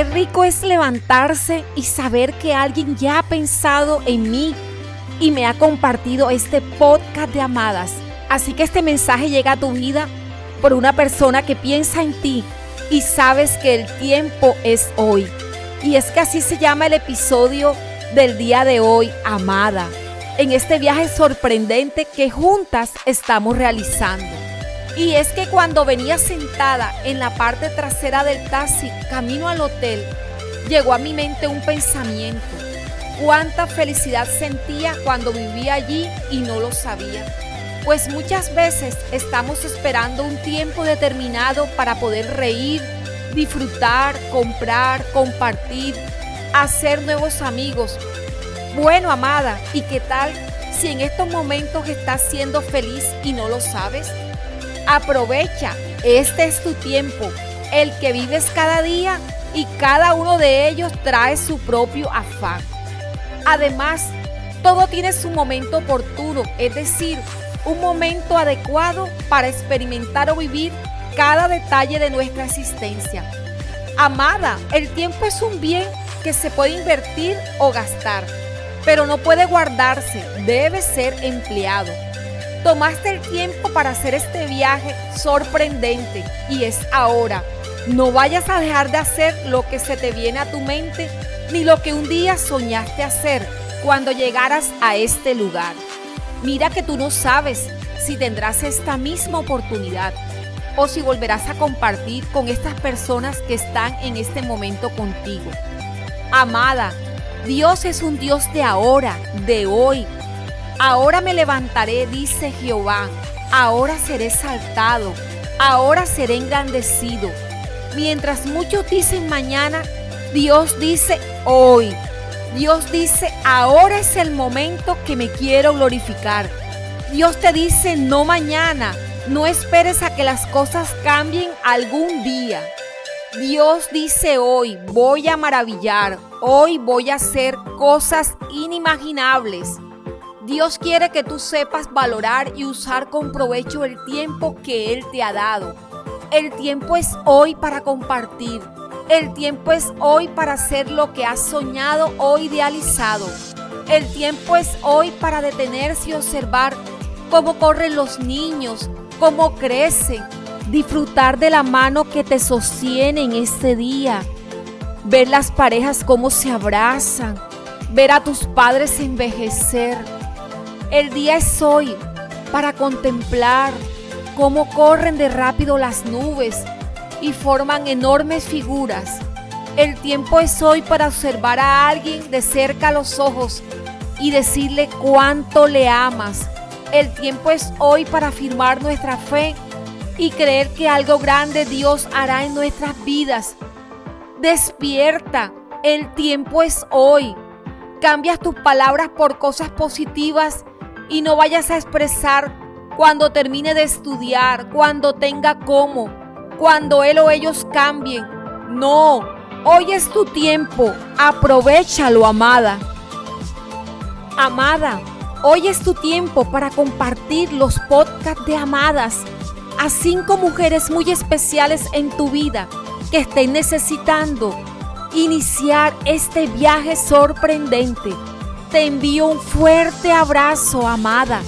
Qué rico es levantarse y saber que alguien ya ha pensado en mí y me ha compartido este podcast de amadas. Así que este mensaje llega a tu vida por una persona que piensa en ti y sabes que el tiempo es hoy. Y es que así se llama el episodio del día de hoy, amada, en este viaje sorprendente que juntas estamos realizando. Y es que cuando venía sentada en la parte trasera del taxi, camino al hotel, llegó a mi mente un pensamiento. Cuánta felicidad sentía cuando vivía allí y no lo sabía. Pues muchas veces estamos esperando un tiempo determinado para poder reír, disfrutar, comprar, compartir, hacer nuevos amigos. Bueno, amada, ¿y qué tal si en estos momentos estás siendo feliz y no lo sabes? Aprovecha, este es tu tiempo, el que vives cada día y cada uno de ellos trae su propio afán. Además, todo tiene su momento oportuno, es decir, un momento adecuado para experimentar o vivir cada detalle de nuestra existencia. Amada, el tiempo es un bien que se puede invertir o gastar, pero no puede guardarse, debe ser empleado. Tomaste el tiempo para hacer este viaje sorprendente y es ahora. No vayas a dejar de hacer lo que se te viene a tu mente ni lo que un día soñaste hacer cuando llegaras a este lugar. Mira que tú no sabes si tendrás esta misma oportunidad o si volverás a compartir con estas personas que están en este momento contigo. Amada, Dios es un Dios de ahora, de hoy. Ahora me levantaré, dice Jehová. Ahora seré saltado. Ahora seré engrandecido. Mientras muchos dicen mañana, Dios dice hoy. Dios dice, ahora es el momento que me quiero glorificar. Dios te dice, no mañana. No esperes a que las cosas cambien algún día. Dios dice hoy, voy a maravillar, hoy voy a hacer cosas inimaginables. Dios quiere que tú sepas valorar y usar con provecho el tiempo que Él te ha dado. El tiempo es hoy para compartir. El tiempo es hoy para hacer lo que has soñado o idealizado. El tiempo es hoy para detenerse y observar cómo corren los niños, cómo crecen, disfrutar de la mano que te sostiene en este día, ver las parejas cómo se abrazan, ver a tus padres envejecer. El día es hoy para contemplar cómo corren de rápido las nubes y forman enormes figuras. El tiempo es hoy para observar a alguien de cerca a los ojos y decirle cuánto le amas. El tiempo es hoy para afirmar nuestra fe y creer que algo grande Dios hará en nuestras vidas. Despierta, el tiempo es hoy. Cambias tus palabras por cosas positivas y no vayas a expresar cuando termine de estudiar, cuando tenga cómo, cuando él o ellos cambien. No, hoy es tu tiempo. Aprovechalo, amada. Amada, hoy es tu tiempo para compartir los podcasts de amadas a cinco mujeres muy especiales en tu vida que estén necesitando iniciar este viaje sorprendente. Te envío un fuerte abrazo, amada